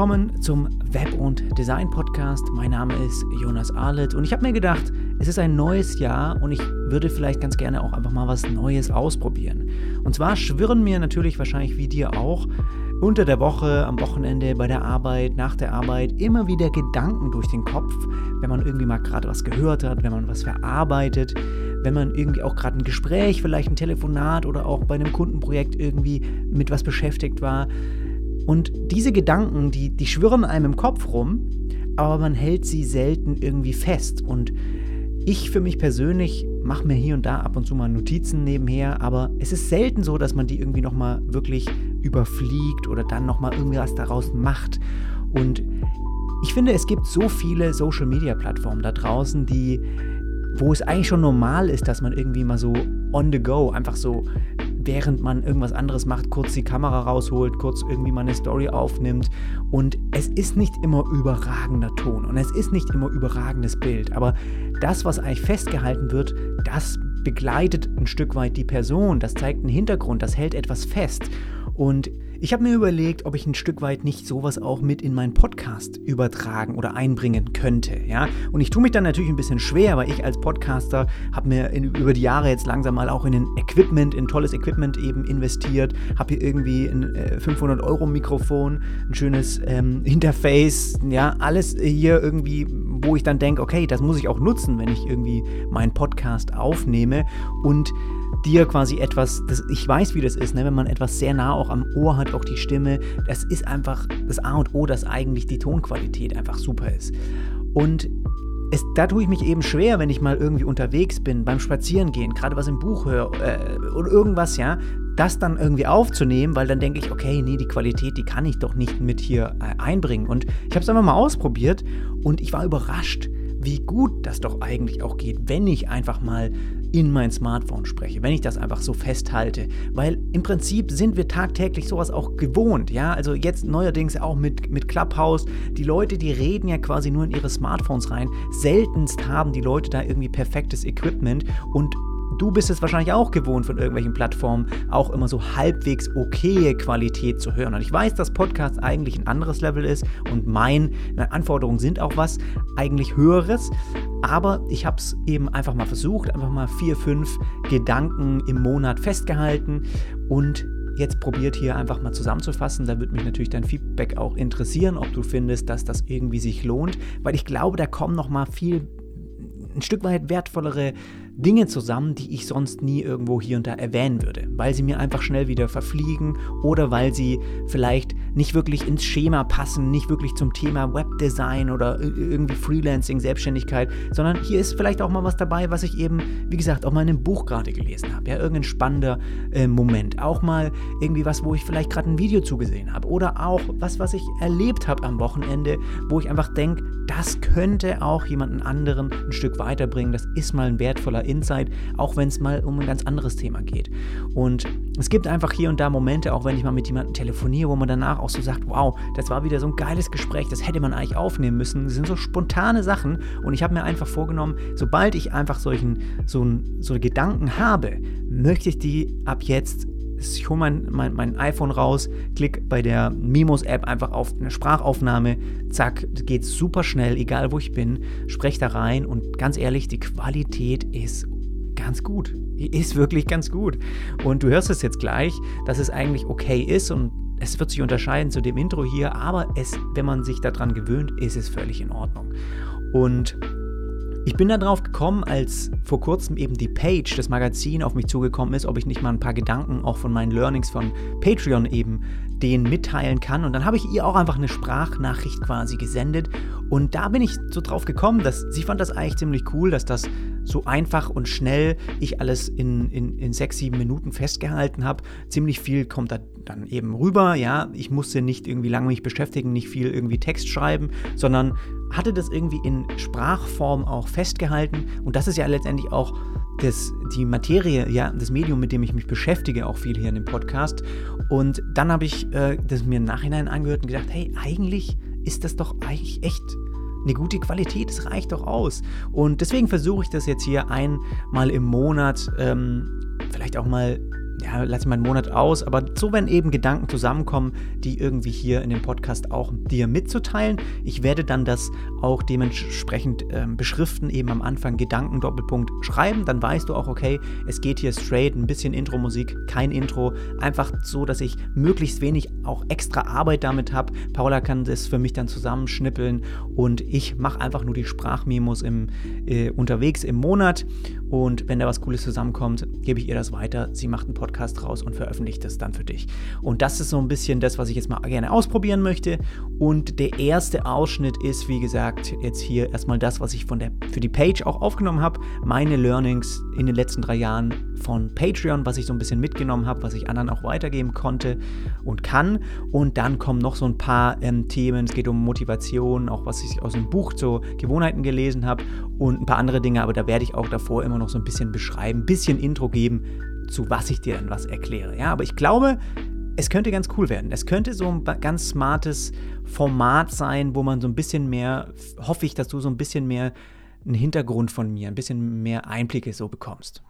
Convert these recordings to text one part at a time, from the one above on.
Willkommen zum Web- und Design-Podcast. Mein Name ist Jonas Arlet und ich habe mir gedacht, es ist ein neues Jahr und ich würde vielleicht ganz gerne auch einfach mal was Neues ausprobieren. Und zwar schwirren mir natürlich wahrscheinlich wie dir auch unter der Woche, am Wochenende, bei der Arbeit, nach der Arbeit immer wieder Gedanken durch den Kopf, wenn man irgendwie mal gerade was gehört hat, wenn man was verarbeitet, wenn man irgendwie auch gerade ein Gespräch, vielleicht ein Telefonat oder auch bei einem Kundenprojekt irgendwie mit was beschäftigt war. Und diese Gedanken, die, die schwirren einem im Kopf rum, aber man hält sie selten irgendwie fest. Und ich für mich persönlich mache mir hier und da ab und zu mal Notizen nebenher, aber es ist selten so, dass man die irgendwie nochmal wirklich überfliegt oder dann nochmal irgendwas daraus macht. Und ich finde, es gibt so viele Social-Media-Plattformen da draußen, die, wo es eigentlich schon normal ist, dass man irgendwie mal so on the go, einfach so während man irgendwas anderes macht, kurz die Kamera rausholt, kurz irgendwie mal eine Story aufnimmt. Und es ist nicht immer überragender Ton und es ist nicht immer überragendes Bild. Aber das, was eigentlich festgehalten wird, das begleitet ein Stück weit die Person, das zeigt einen Hintergrund, das hält etwas fest. Und ich habe mir überlegt, ob ich ein Stück weit nicht sowas auch mit in meinen Podcast übertragen oder einbringen könnte. Ja? Und ich tue mich dann natürlich ein bisschen schwer, weil ich als Podcaster habe mir in, über die Jahre jetzt langsam mal auch in ein Equipment, in tolles Equipment eben investiert, habe hier irgendwie ein äh, 500 Euro Mikrofon, ein schönes ähm, Interface, ja, alles hier irgendwie, wo ich dann denke, okay, das muss ich auch nutzen, wenn ich irgendwie meinen Podcast aufnehme und dir quasi etwas, das, ich weiß, wie das ist, ne, wenn man etwas sehr nah auch am Ohr hat, auch die Stimme, das ist einfach das A und O, dass eigentlich die Tonqualität einfach super ist. Und es, da tue ich mich eben schwer, wenn ich mal irgendwie unterwegs bin, beim Spazierengehen, gerade was im Buch höre äh, oder irgendwas, ja, das dann irgendwie aufzunehmen, weil dann denke ich, okay, nee, die Qualität, die kann ich doch nicht mit hier äh, einbringen. Und ich habe es einfach mal ausprobiert und ich war überrascht, wie gut das doch eigentlich auch geht, wenn ich einfach mal in mein Smartphone spreche, wenn ich das einfach so festhalte, weil im Prinzip sind wir tagtäglich sowas auch gewohnt, ja, also jetzt neuerdings auch mit, mit Clubhouse, die Leute, die reden ja quasi nur in ihre Smartphones rein, seltenst haben die Leute da irgendwie perfektes Equipment. Und Du bist es wahrscheinlich auch gewohnt von irgendwelchen Plattformen, auch immer so halbwegs okaye Qualität zu hören. Und ich weiß, dass Podcast eigentlich ein anderes Level ist und meine Anforderungen sind auch was eigentlich höheres. Aber ich habe es eben einfach mal versucht, einfach mal vier, fünf Gedanken im Monat festgehalten und jetzt probiert hier einfach mal zusammenzufassen. Da würde mich natürlich dein Feedback auch interessieren, ob du findest, dass das irgendwie sich lohnt, weil ich glaube, da kommen noch mal viel ein Stück weit wertvollere Dinge zusammen, die ich sonst nie irgendwo hier und da erwähnen würde, weil sie mir einfach schnell wieder verfliegen oder weil sie vielleicht nicht wirklich ins Schema passen, nicht wirklich zum Thema Webdesign oder irgendwie Freelancing, Selbstständigkeit, sondern hier ist vielleicht auch mal was dabei, was ich eben, wie gesagt, auch mal in einem Buch gerade gelesen habe. Ja, irgendein spannender äh, Moment. Auch mal irgendwie was, wo ich vielleicht gerade ein Video zugesehen habe oder auch was, was ich erlebt habe am Wochenende, wo ich einfach denke, das könnte auch jemanden anderen ein Stück weiterbringen. Das ist mal ein wertvoller Insight, auch wenn es mal um ein ganz anderes Thema geht. Und es gibt einfach hier und da Momente, auch wenn ich mal mit jemandem telefoniere, wo man danach auch so sagt, wow, das war wieder so ein geiles Gespräch, das hätte man eigentlich aufnehmen müssen. Das sind so spontane Sachen und ich habe mir einfach vorgenommen, sobald ich einfach solchen so, so Gedanken habe, möchte ich die ab jetzt ich hole mein, mein, mein, iPhone raus, klick bei der Mimos-App einfach auf eine Sprachaufnahme, zack, geht super schnell, egal wo ich bin, spreche da rein und ganz ehrlich, die Qualität ist ganz gut. Ist wirklich ganz gut. Und du hörst es jetzt gleich, dass es eigentlich okay ist und es wird sich unterscheiden zu dem Intro hier, aber es, wenn man sich daran gewöhnt, ist es völlig in Ordnung. Und ich bin da drauf gekommen, als vor kurzem eben die Page, das Magazin, auf mich zugekommen ist, ob ich nicht mal ein paar Gedanken auch von meinen Learnings von Patreon eben denen mitteilen kann. Und dann habe ich ihr auch einfach eine Sprachnachricht quasi gesendet. Und da bin ich so drauf gekommen, dass sie fand das eigentlich ziemlich cool, dass das so einfach und schnell ich alles in, in, in sechs, sieben Minuten festgehalten habe. Ziemlich viel kommt da dann eben rüber. Ja, ich musste nicht irgendwie lange mich beschäftigen, nicht viel irgendwie Text schreiben, sondern hatte das irgendwie in Sprachform auch festgehalten. Und das ist ja letztendlich auch das, die Materie, ja, das Medium, mit dem ich mich beschäftige, auch viel hier in dem Podcast. Und dann habe ich äh, das mir im Nachhinein angehört und gedacht, hey, eigentlich ist das doch eigentlich echt eine gute Qualität, das reicht doch aus. Und deswegen versuche ich das jetzt hier einmal im Monat, ähm, vielleicht auch mal ja, lasse meinen Monat aus, aber so, wenn eben Gedanken zusammenkommen, die irgendwie hier in dem Podcast auch dir mitzuteilen. Ich werde dann das auch dementsprechend äh, beschriften, eben am Anfang Gedanken Doppelpunkt schreiben, dann weißt du auch, okay, es geht hier straight, ein bisschen Intro-Musik, kein Intro, einfach so, dass ich möglichst wenig auch extra Arbeit damit habe. Paula kann das für mich dann zusammenschnippeln und ich mache einfach nur die Sprachmemos im, äh, unterwegs im Monat und wenn da was Cooles zusammenkommt, gebe ich ihr das weiter. Sie macht einen Podcast raus und veröffentlicht es dann für dich. Und das ist so ein bisschen das, was ich jetzt mal gerne ausprobieren möchte. Und der erste Ausschnitt ist, wie gesagt, jetzt hier erstmal das, was ich von der, für die Page auch aufgenommen habe. Meine Learnings in den letzten drei Jahren von Patreon, was ich so ein bisschen mitgenommen habe, was ich anderen auch weitergeben konnte und kann. Und dann kommen noch so ein paar ähm, Themen. Es geht um Motivation, auch was ich aus dem Buch zu Gewohnheiten gelesen habe und ein paar andere Dinge. Aber da werde ich auch davor immer noch so ein bisschen beschreiben, ein bisschen Intro geben, zu was ich dir dann was erkläre. Ja, aber ich glaube, es könnte ganz cool werden. Es könnte so ein ganz smartes Format sein, wo man so ein bisschen mehr, hoffe ich, dass du so ein bisschen mehr einen Hintergrund von mir, ein bisschen mehr Einblicke so bekommst.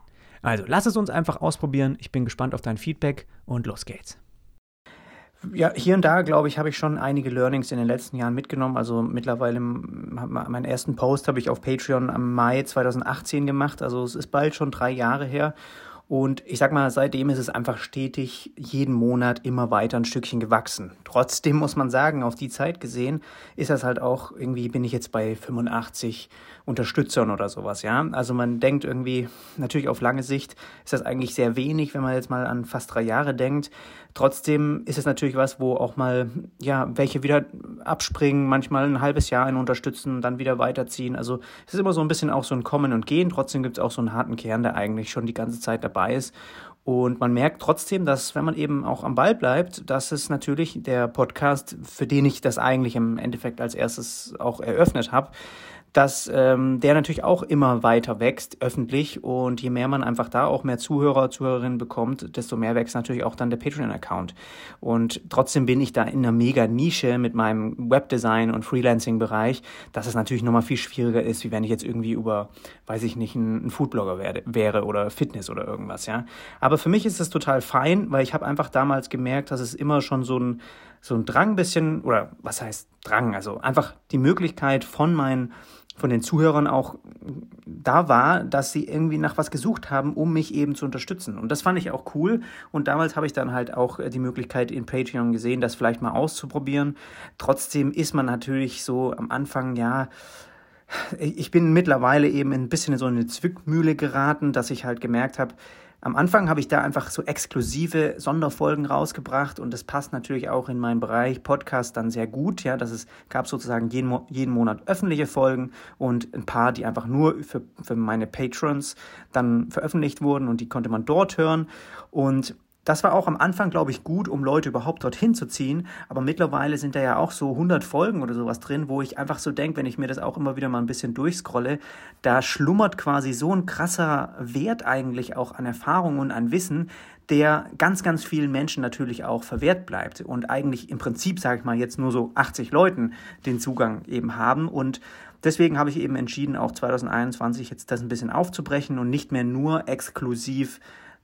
Also lass es uns einfach ausprobieren. Ich bin gespannt auf dein Feedback und los geht's. Ja, hier und da, glaube ich, habe ich schon einige Learnings in den letzten Jahren mitgenommen. Also mittlerweile, meinen ersten Post habe ich auf Patreon am Mai 2018 gemacht. Also es ist bald schon drei Jahre her. Und ich sag mal, seitdem ist es einfach stetig jeden Monat immer weiter ein Stückchen gewachsen. Trotzdem muss man sagen, auf die Zeit gesehen ist das halt auch irgendwie, bin ich jetzt bei 85 Unterstützern oder sowas, ja. Also man denkt irgendwie, natürlich auf lange Sicht ist das eigentlich sehr wenig, wenn man jetzt mal an fast drei Jahre denkt. Trotzdem ist es natürlich was, wo auch mal, ja, welche wieder abspringen, manchmal ein halbes Jahr einen unterstützen, dann wieder weiterziehen. Also es ist immer so ein bisschen auch so ein Kommen und Gehen. Trotzdem gibt es auch so einen harten Kern, der eigentlich schon die ganze Zeit dabei ist. Und man merkt trotzdem, dass wenn man eben auch am Ball bleibt, dass es natürlich der Podcast, für den ich das eigentlich im Endeffekt als erstes auch eröffnet habe, dass ähm, der natürlich auch immer weiter wächst öffentlich und je mehr man einfach da auch mehr Zuhörer, Zuhörerinnen bekommt, desto mehr wächst natürlich auch dann der Patreon-Account. Und trotzdem bin ich da in einer mega Nische mit meinem Webdesign und Freelancing-Bereich, dass es natürlich nochmal viel schwieriger ist, wie wenn ich jetzt irgendwie über, weiß ich nicht, ein, ein Foodblogger werde, wäre oder Fitness oder irgendwas, ja. Aber für mich ist das total fein, weil ich habe einfach damals gemerkt, dass es immer schon so ein so ein Drang bisschen, oder was heißt Drang, also einfach die Möglichkeit von meinen von den Zuhörern auch da war, dass sie irgendwie nach was gesucht haben, um mich eben zu unterstützen. Und das fand ich auch cool. Und damals habe ich dann halt auch die Möglichkeit in Patreon gesehen, das vielleicht mal auszuprobieren. Trotzdem ist man natürlich so am Anfang, ja, ich bin mittlerweile eben ein bisschen in so eine Zwickmühle geraten, dass ich halt gemerkt habe, am Anfang habe ich da einfach so exklusive Sonderfolgen rausgebracht und das passt natürlich auch in meinen Bereich Podcast dann sehr gut. Ja, dass es gab sozusagen jeden, jeden Monat öffentliche Folgen und ein paar, die einfach nur für, für meine Patrons dann veröffentlicht wurden und die konnte man dort hören. Und das war auch am Anfang, glaube ich, gut, um Leute überhaupt dorthin zu ziehen. Aber mittlerweile sind da ja auch so 100 Folgen oder sowas drin, wo ich einfach so denke, wenn ich mir das auch immer wieder mal ein bisschen durchscrolle, da schlummert quasi so ein krasser Wert eigentlich auch an Erfahrung und an Wissen, der ganz, ganz vielen Menschen natürlich auch verwehrt bleibt. Und eigentlich im Prinzip, sage ich mal, jetzt nur so 80 Leuten den Zugang eben haben. Und Deswegen habe ich eben entschieden, auch 2021 jetzt das ein bisschen aufzubrechen und nicht mehr nur exklusiv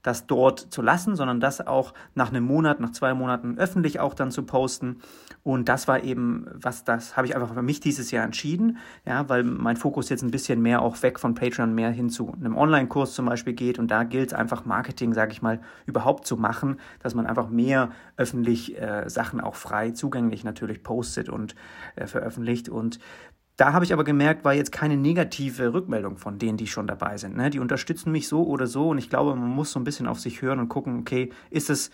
das dort zu lassen, sondern das auch nach einem Monat, nach zwei Monaten öffentlich auch dann zu posten. Und das war eben, was das habe ich einfach für mich dieses Jahr entschieden, ja, weil mein Fokus jetzt ein bisschen mehr auch weg von Patreon mehr hin zu einem Online-Kurs zum Beispiel geht. Und da gilt es einfach Marketing, sage ich mal, überhaupt zu machen, dass man einfach mehr öffentlich äh, Sachen auch frei zugänglich natürlich postet und äh, veröffentlicht. Und da habe ich aber gemerkt, war jetzt keine negative Rückmeldung von denen, die schon dabei sind. Ne? Die unterstützen mich so oder so und ich glaube, man muss so ein bisschen auf sich hören und gucken, okay, ist es,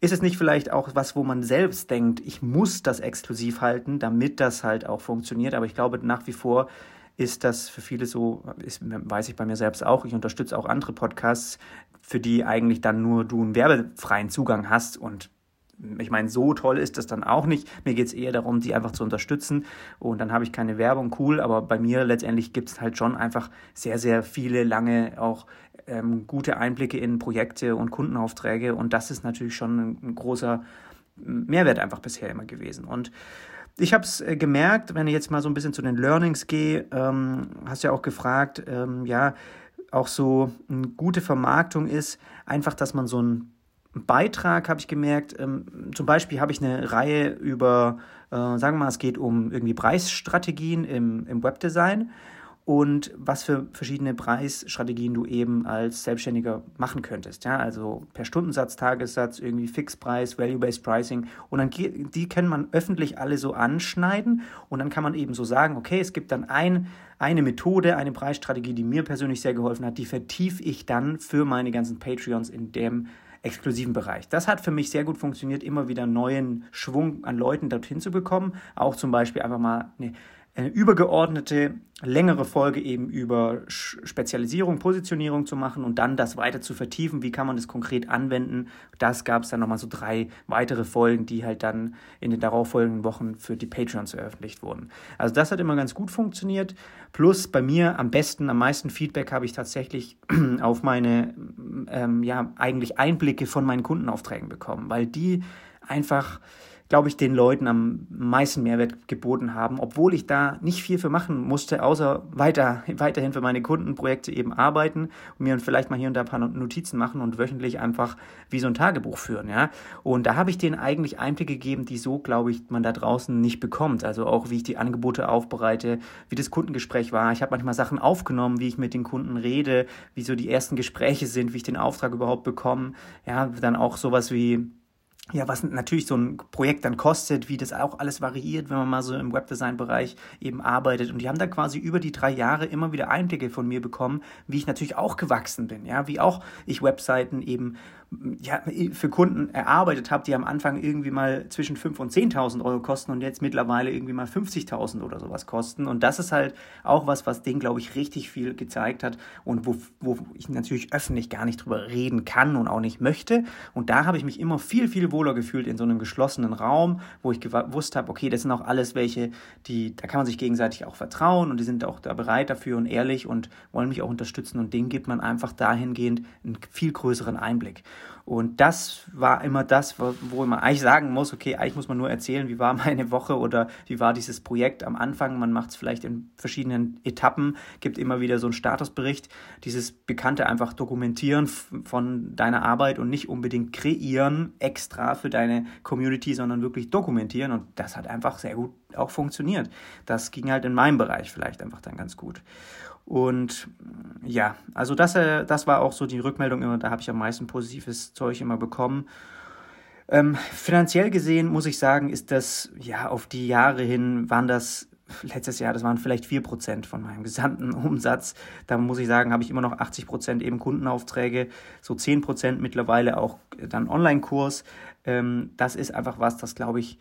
ist es nicht vielleicht auch was, wo man selbst denkt, ich muss das exklusiv halten, damit das halt auch funktioniert. Aber ich glaube nach wie vor ist das für viele so, ist, weiß ich bei mir selbst auch, ich unterstütze auch andere Podcasts, für die eigentlich dann nur du einen werbefreien Zugang hast und ich meine, so toll ist das dann auch nicht. Mir geht es eher darum, die einfach zu unterstützen. Und dann habe ich keine Werbung, cool. Aber bei mir letztendlich gibt es halt schon einfach sehr, sehr viele lange auch ähm, gute Einblicke in Projekte und Kundenaufträge. Und das ist natürlich schon ein, großer Mehrwert einfach bisher immer gewesen. Und ich habe es äh, gemerkt, wenn ich jetzt mal so ein bisschen zu den Learnings gehe, ähm, hast ja auch gefragt, ähm, ja, auch so eine gute Vermarktung ist einfach, dass man so ein Beitrag habe ich gemerkt, ähm, zum Beispiel habe ich eine Reihe über, äh, sagen wir mal, es geht um irgendwie Preisstrategien im, im Webdesign und was für verschiedene Preisstrategien du eben als Selbstständiger machen könntest. Ja, also per Stundensatz, Tagessatz, irgendwie Fixpreis, Value-Based Pricing. Und dann die kann man öffentlich alle so anschneiden und dann kann man eben so sagen, okay, es gibt dann ein, eine Methode, eine Preisstrategie, die mir persönlich sehr geholfen hat, die vertiefe ich dann für meine ganzen Patreons in dem exklusiven Bereich. Das hat für mich sehr gut funktioniert, immer wieder neuen Schwung an Leuten dorthin zu bekommen. Auch zum Beispiel einfach mal eine eine übergeordnete, längere Folge eben über Spezialisierung, Positionierung zu machen und dann das weiter zu vertiefen. Wie kann man das konkret anwenden? Das gab es dann nochmal so drei weitere Folgen, die halt dann in den darauffolgenden Wochen für die Patreons veröffentlicht wurden. Also das hat immer ganz gut funktioniert. Plus bei mir am besten, am meisten Feedback habe ich tatsächlich auf meine, ähm, ja, eigentlich Einblicke von meinen Kundenaufträgen bekommen, weil die einfach glaube ich, den Leuten am meisten Mehrwert geboten haben, obwohl ich da nicht viel für machen musste, außer weiter, weiterhin für meine Kundenprojekte eben arbeiten und mir vielleicht mal hier und da ein paar Notizen machen und wöchentlich einfach wie so ein Tagebuch führen, ja. Und da habe ich denen eigentlich Einblicke gegeben, die so, glaube ich, man da draußen nicht bekommt. Also auch, wie ich die Angebote aufbereite, wie das Kundengespräch war. Ich habe manchmal Sachen aufgenommen, wie ich mit den Kunden rede, wie so die ersten Gespräche sind, wie ich den Auftrag überhaupt bekomme. Ja, dann auch sowas wie ja, was natürlich so ein Projekt dann kostet, wie das auch alles variiert, wenn man mal so im Webdesign-Bereich eben arbeitet. Und die haben dann quasi über die drei Jahre immer wieder Einblicke von mir bekommen, wie ich natürlich auch gewachsen bin, ja, wie auch ich Webseiten eben ja, für Kunden erarbeitet habe, die am Anfang irgendwie mal zwischen 5.000 und 10.000 Euro kosten und jetzt mittlerweile irgendwie mal 50.000 oder sowas kosten. Und das ist halt auch was, was denen, glaube ich, richtig viel gezeigt hat und wo, wo ich natürlich öffentlich gar nicht drüber reden kann und auch nicht möchte. Und da habe ich mich immer viel, viel wohler gefühlt in so einem geschlossenen Raum, wo ich gewusst habe, okay, das sind auch alles welche, die, da kann man sich gegenseitig auch vertrauen und die sind auch da bereit dafür und ehrlich und wollen mich auch unterstützen und denen gibt man einfach dahingehend einen viel größeren Einblick. Und das war immer das, wo man eigentlich sagen muss, okay, eigentlich muss man nur erzählen, wie war meine Woche oder wie war dieses Projekt am Anfang. Man macht es vielleicht in verschiedenen Etappen, gibt immer wieder so einen Statusbericht. Dieses Bekannte einfach dokumentieren von deiner Arbeit und nicht unbedingt kreieren extra für deine Community, sondern wirklich dokumentieren. Und das hat einfach sehr gut auch funktioniert. Das ging halt in meinem Bereich vielleicht einfach dann ganz gut. Und ja, also das, äh, das war auch so die Rückmeldung immer, da habe ich am meisten positives Zeug immer bekommen. Ähm, finanziell gesehen muss ich sagen, ist das, ja, auf die Jahre hin waren das, letztes Jahr, das waren vielleicht 4% von meinem gesamten Umsatz. Da muss ich sagen, habe ich immer noch 80% eben Kundenaufträge, so 10% mittlerweile auch dann Online-Kurs. Ähm, das ist einfach was, das glaube ich,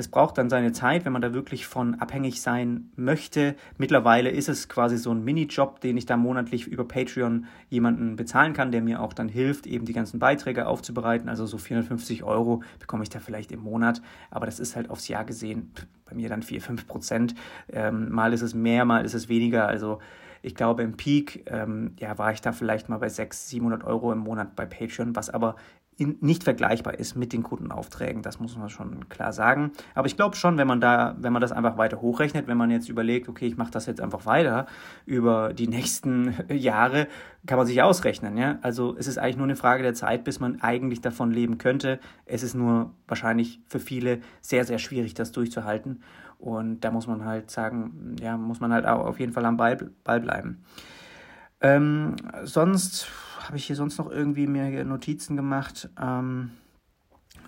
das braucht dann seine Zeit, wenn man da wirklich von abhängig sein möchte. Mittlerweile ist es quasi so ein Minijob, den ich da monatlich über Patreon jemanden bezahlen kann, der mir auch dann hilft, eben die ganzen Beiträge aufzubereiten. Also so 450 Euro bekomme ich da vielleicht im Monat, aber das ist halt aufs Jahr gesehen bei mir dann 4, 5 Prozent. Ähm, mal ist es mehr, mal ist es weniger. Also ich glaube, im Peak ähm, ja, war ich da vielleicht mal bei 600, 700 Euro im Monat bei Patreon, was aber in, nicht vergleichbar ist mit den Kundenaufträgen. Das muss man schon klar sagen. Aber ich glaube schon, wenn man da, wenn man das einfach weiter hochrechnet, wenn man jetzt überlegt, okay, ich mache das jetzt einfach weiter über die nächsten Jahre, kann man sich ausrechnen. Ja? Also es ist eigentlich nur eine Frage der Zeit, bis man eigentlich davon leben könnte. Es ist nur wahrscheinlich für viele sehr, sehr schwierig, das durchzuhalten. Und da muss man halt sagen, ja, muss man halt auch auf jeden Fall am Ball, Ball bleiben. Ähm, sonst habe ich hier sonst noch irgendwie mir Notizen gemacht? Ähm,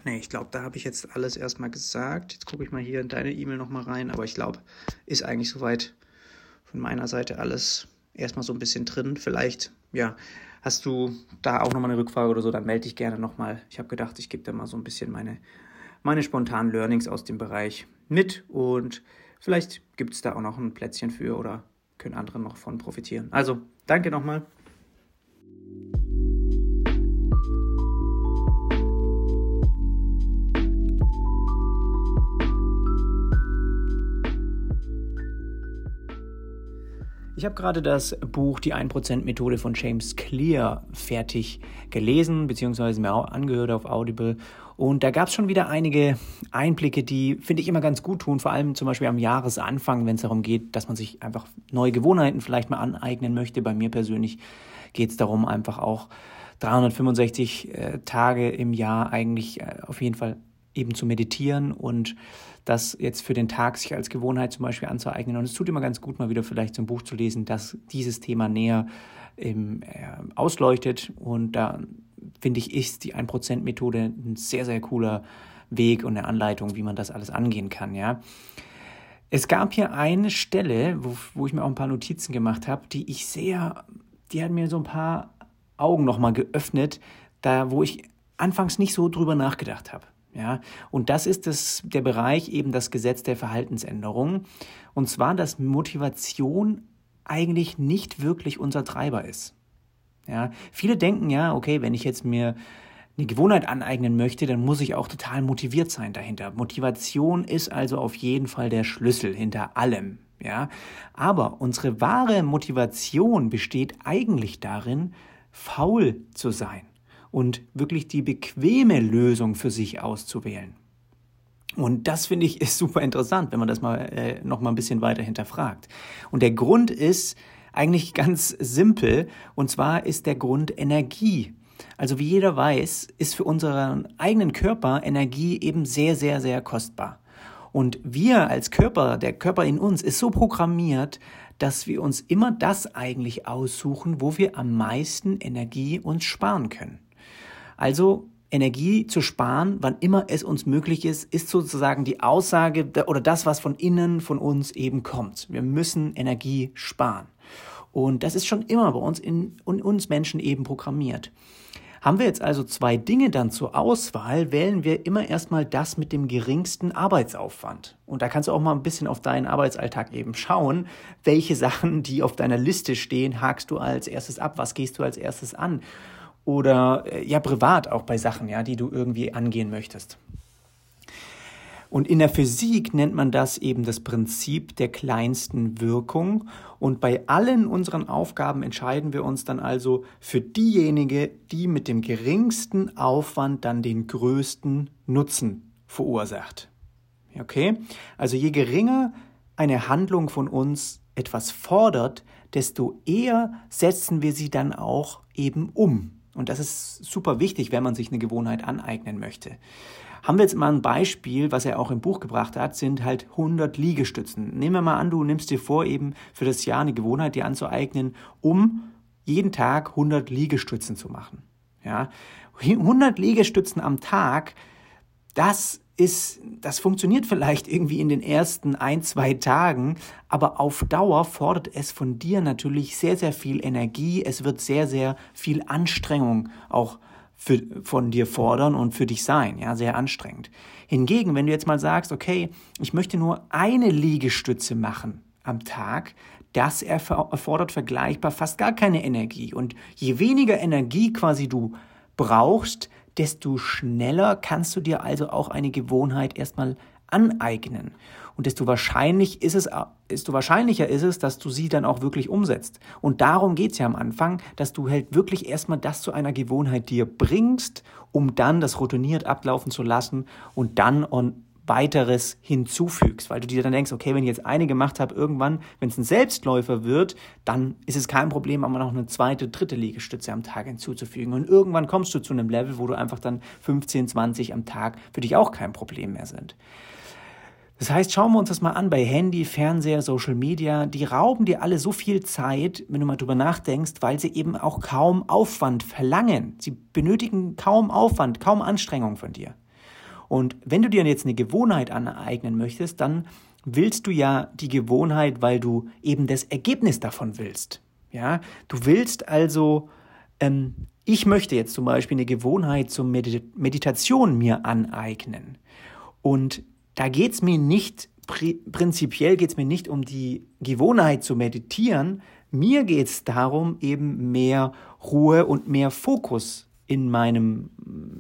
nee, ich glaube, da habe ich jetzt alles erstmal gesagt. Jetzt gucke ich mal hier in deine E-Mail nochmal rein, aber ich glaube, ist eigentlich soweit von meiner Seite alles erstmal so ein bisschen drin. Vielleicht, ja, hast du da auch nochmal eine Rückfrage oder so, dann melde dich gerne nochmal. Ich habe gedacht, ich gebe da mal so ein bisschen meine, meine spontanen Learnings aus dem Bereich mit und vielleicht gibt es da auch noch ein Plätzchen für oder können andere noch von profitieren. Also, danke nochmal. Ich habe gerade das Buch Die 1%-Methode von James Clear fertig gelesen, beziehungsweise mir auch angehört auf Audible. Und da gab es schon wieder einige Einblicke, die, finde ich, immer ganz gut tun, vor allem zum Beispiel am Jahresanfang, wenn es darum geht, dass man sich einfach neue Gewohnheiten vielleicht mal aneignen möchte. Bei mir persönlich geht es darum, einfach auch 365 äh, Tage im Jahr eigentlich äh, auf jeden Fall eben zu meditieren und das jetzt für den Tag sich als Gewohnheit zum Beispiel anzueignen. Und es tut immer ganz gut, mal wieder vielleicht so ein Buch zu lesen, das dieses Thema näher ähm, äh, ausleuchtet. Und da finde ich, ist die 1%-Methode ein sehr, sehr cooler Weg und eine Anleitung, wie man das alles angehen kann, ja. Es gab hier eine Stelle, wo, wo ich mir auch ein paar Notizen gemacht habe, die ich sehr, die hat mir so ein paar Augen nochmal geöffnet, da wo ich anfangs nicht so drüber nachgedacht habe. Ja, und das ist das, der Bereich eben das Gesetz der Verhaltensänderung. Und zwar, dass Motivation eigentlich nicht wirklich unser Treiber ist. Ja, viele denken ja, okay, wenn ich jetzt mir eine Gewohnheit aneignen möchte, dann muss ich auch total motiviert sein dahinter. Motivation ist also auf jeden Fall der Schlüssel hinter allem. Ja, aber unsere wahre Motivation besteht eigentlich darin, faul zu sein und wirklich die bequeme Lösung für sich auszuwählen. Und das finde ich ist super interessant, wenn man das mal äh, noch mal ein bisschen weiter hinterfragt. Und der Grund ist eigentlich ganz simpel und zwar ist der Grund Energie. Also wie jeder weiß, ist für unseren eigenen Körper Energie eben sehr sehr sehr kostbar. Und wir als Körper, der Körper in uns ist so programmiert, dass wir uns immer das eigentlich aussuchen, wo wir am meisten Energie uns sparen können. Also Energie zu sparen, wann immer es uns möglich ist, ist sozusagen die Aussage oder das, was von innen von uns eben kommt. Wir müssen Energie sparen. Und das ist schon immer bei uns in, in uns Menschen eben programmiert. Haben wir jetzt also zwei Dinge dann zur Auswahl, wählen wir immer erstmal das mit dem geringsten Arbeitsaufwand. Und da kannst du auch mal ein bisschen auf deinen Arbeitsalltag eben schauen, welche Sachen, die auf deiner Liste stehen, hakst du als erstes ab, was gehst du als erstes an oder äh, ja privat auch bei Sachen, ja, die du irgendwie angehen möchtest. Und in der Physik nennt man das eben das Prinzip der kleinsten Wirkung. Und bei allen unseren Aufgaben entscheiden wir uns dann also für diejenige, die mit dem geringsten Aufwand dann den größten Nutzen verursacht. Okay? Also je geringer eine Handlung von uns etwas fordert, desto eher setzen wir sie dann auch eben um. Und das ist super wichtig, wenn man sich eine Gewohnheit aneignen möchte. Haben wir jetzt mal ein Beispiel, was er auch im Buch gebracht hat, sind halt 100 Liegestützen. Nehmen wir mal an, du nimmst dir vor, eben für das Jahr eine Gewohnheit dir anzueignen, um jeden Tag 100 Liegestützen zu machen. Ja, 100 Liegestützen am Tag, das ist, das funktioniert vielleicht irgendwie in den ersten ein, zwei Tagen, aber auf Dauer fordert es von dir natürlich sehr, sehr viel Energie. Es wird sehr, sehr viel Anstrengung auch für, von dir fordern und für dich sein, ja, sehr anstrengend. Hingegen, wenn du jetzt mal sagst, okay, ich möchte nur eine Liegestütze machen am Tag, das erfordert vergleichbar fast gar keine Energie. Und je weniger Energie quasi du brauchst, desto schneller kannst du dir also auch eine Gewohnheit erstmal aneignen. Und desto wahrscheinlich ist es, desto wahrscheinlicher ist es, dass du sie dann auch wirklich umsetzt. Und darum geht's ja am Anfang, dass du halt wirklich erstmal das zu einer Gewohnheit dir bringst, um dann das routiniert ablaufen zu lassen und dann weiteres hinzufügst, weil du dir dann denkst, okay, wenn ich jetzt eine gemacht habe, irgendwann, wenn es ein Selbstläufer wird, dann ist es kein Problem, aber noch eine zweite, dritte Liegestütze am Tag hinzuzufügen. Und irgendwann kommst du zu einem Level, wo du einfach dann 15, 20 am Tag für dich auch kein Problem mehr sind. Das heißt, schauen wir uns das mal an bei Handy, Fernseher, Social Media. Die rauben dir alle so viel Zeit, wenn du mal drüber nachdenkst, weil sie eben auch kaum Aufwand verlangen. Sie benötigen kaum Aufwand, kaum Anstrengung von dir. Und wenn du dir jetzt eine Gewohnheit aneignen möchtest, dann willst du ja die Gewohnheit, weil du eben das Ergebnis davon willst. Ja, du willst also, ähm, ich möchte jetzt zum Beispiel eine Gewohnheit zur Medit Meditation mir aneignen. Und da geht es mir nicht, prinzipiell geht es mir nicht um die Gewohnheit zu meditieren, mir geht es darum, eben mehr Ruhe und mehr Fokus in meinem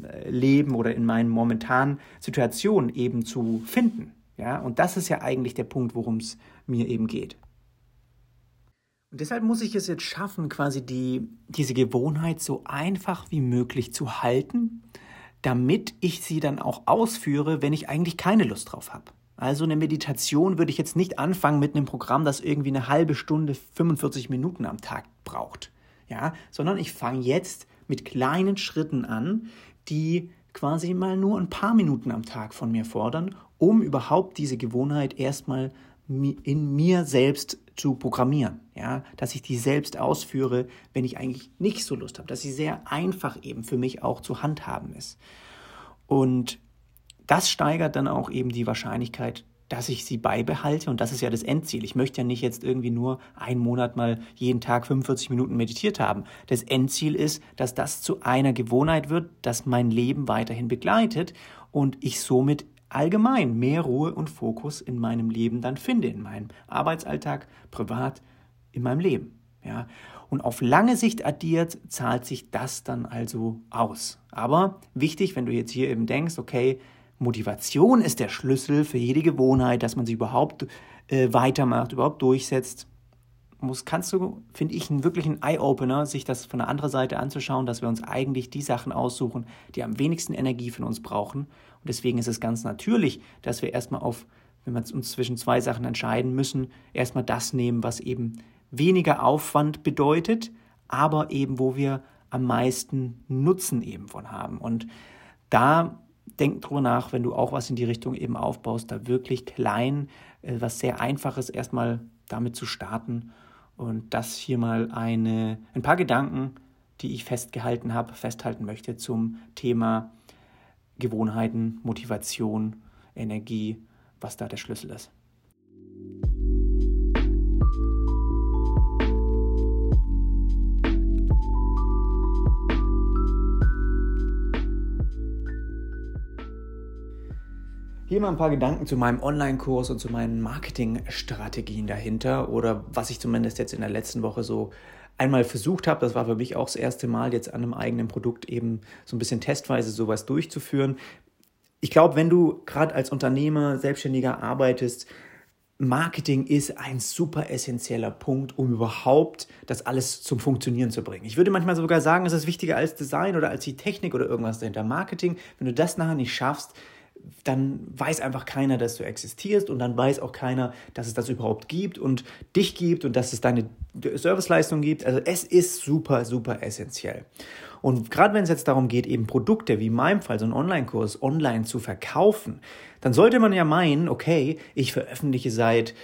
äh, Leben oder in meinen momentanen Situationen eben zu finden. Ja, und das ist ja eigentlich der Punkt, worum es mir eben geht. Und deshalb muss ich es jetzt schaffen, quasi die, diese Gewohnheit so einfach wie möglich zu halten, damit ich sie dann auch ausführe, wenn ich eigentlich keine Lust drauf habe. Also eine Meditation würde ich jetzt nicht anfangen mit einem Programm, das irgendwie eine halbe Stunde, 45 Minuten am Tag braucht. Ja, sondern ich fange jetzt mit kleinen Schritten an, die quasi mal nur ein paar Minuten am Tag von mir fordern, um überhaupt diese Gewohnheit erstmal in mir selbst zu programmieren, ja, dass ich die selbst ausführe, wenn ich eigentlich nicht so Lust habe, dass sie sehr einfach eben für mich auch zu handhaben ist. Und das steigert dann auch eben die Wahrscheinlichkeit, dass ich sie beibehalte und das ist ja das Endziel. Ich möchte ja nicht jetzt irgendwie nur einen Monat mal jeden Tag 45 Minuten meditiert haben. Das Endziel ist, dass das zu einer Gewohnheit wird, das mein Leben weiterhin begleitet und ich somit allgemein mehr Ruhe und Fokus in meinem Leben dann finde, in meinem Arbeitsalltag, privat, in meinem Leben. Ja, und auf lange Sicht addiert zahlt sich das dann also aus. Aber wichtig, wenn du jetzt hier eben denkst, okay, Motivation ist der Schlüssel für jede Gewohnheit, dass man sie überhaupt äh, weitermacht, überhaupt durchsetzt. Muss, kannst du, finde ich, einen wirklichen Eye-Opener, sich das von der anderen Seite anzuschauen, dass wir uns eigentlich die Sachen aussuchen, die am wenigsten Energie von uns brauchen. Und deswegen ist es ganz natürlich, dass wir erstmal auf, wenn wir uns zwischen zwei Sachen entscheiden müssen, erstmal das nehmen, was eben weniger Aufwand bedeutet, aber eben, wo wir am meisten Nutzen eben von haben. Und da denk drüber nach, wenn du auch was in die Richtung eben aufbaust, da wirklich klein, äh, was sehr einfaches erstmal damit zu starten und das hier mal eine, ein paar Gedanken, die ich festgehalten habe, festhalten möchte zum Thema Gewohnheiten, Motivation, Energie, was da der Schlüssel ist. Hier mal ein paar Gedanken zu meinem Online-Kurs und zu meinen Marketingstrategien dahinter oder was ich zumindest jetzt in der letzten Woche so einmal versucht habe. Das war für mich auch das erste Mal, jetzt an einem eigenen Produkt eben so ein bisschen testweise sowas durchzuführen. Ich glaube, wenn du gerade als Unternehmer, Selbstständiger arbeitest, Marketing ist ein super essentieller Punkt, um überhaupt das alles zum Funktionieren zu bringen. Ich würde manchmal sogar sagen, es ist wichtiger als Design oder als die Technik oder irgendwas dahinter. Marketing, wenn du das nachher nicht schaffst, dann weiß einfach keiner, dass du existierst und dann weiß auch keiner, dass es das überhaupt gibt und dich gibt und dass es deine Serviceleistung gibt. Also es ist super, super essentiell. Und gerade wenn es jetzt darum geht, eben Produkte, wie in meinem Fall so einen Online-Kurs online zu verkaufen, dann sollte man ja meinen, okay, ich veröffentliche seit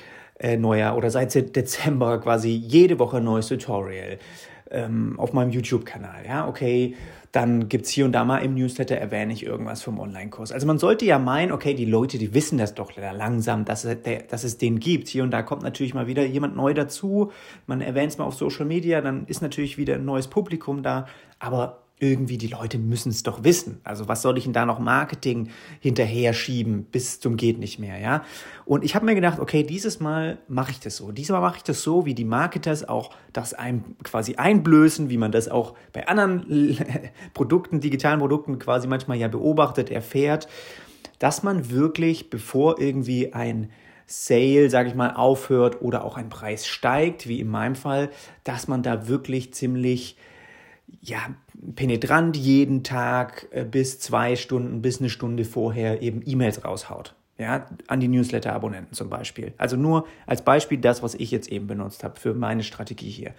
äh, Neujahr oder seit Dezember quasi jede Woche ein neues Tutorial ähm, auf meinem YouTube-Kanal. Ja, okay, dann gibt es hier und da mal im Newsletter erwähne ich irgendwas vom Online-Kurs. Also man sollte ja meinen, okay, die Leute, die wissen das doch langsam, dass es, dass es den gibt. Hier und da kommt natürlich mal wieder jemand neu dazu. Man erwähnt es mal auf Social Media, dann ist natürlich wieder ein neues Publikum da. Aber irgendwie die Leute müssen es doch wissen. Also was soll ich denn da noch Marketing hinterher schieben bis zum geht nicht mehr, ja? Und ich habe mir gedacht, okay, dieses Mal mache ich das so. Dieses Mal mache ich das so, wie die Marketers auch das ein, quasi einblößen, wie man das auch bei anderen Produkten, digitalen Produkten quasi manchmal ja beobachtet, erfährt, dass man wirklich, bevor irgendwie ein Sale, sage ich mal, aufhört oder auch ein Preis steigt, wie in meinem Fall, dass man da wirklich ziemlich ja, penetrant jeden Tag äh, bis zwei Stunden, bis eine Stunde vorher eben E-Mails raushaut. Ja, an die Newsletter-Abonnenten zum Beispiel. Also nur als Beispiel das, was ich jetzt eben benutzt habe für meine Strategie hier.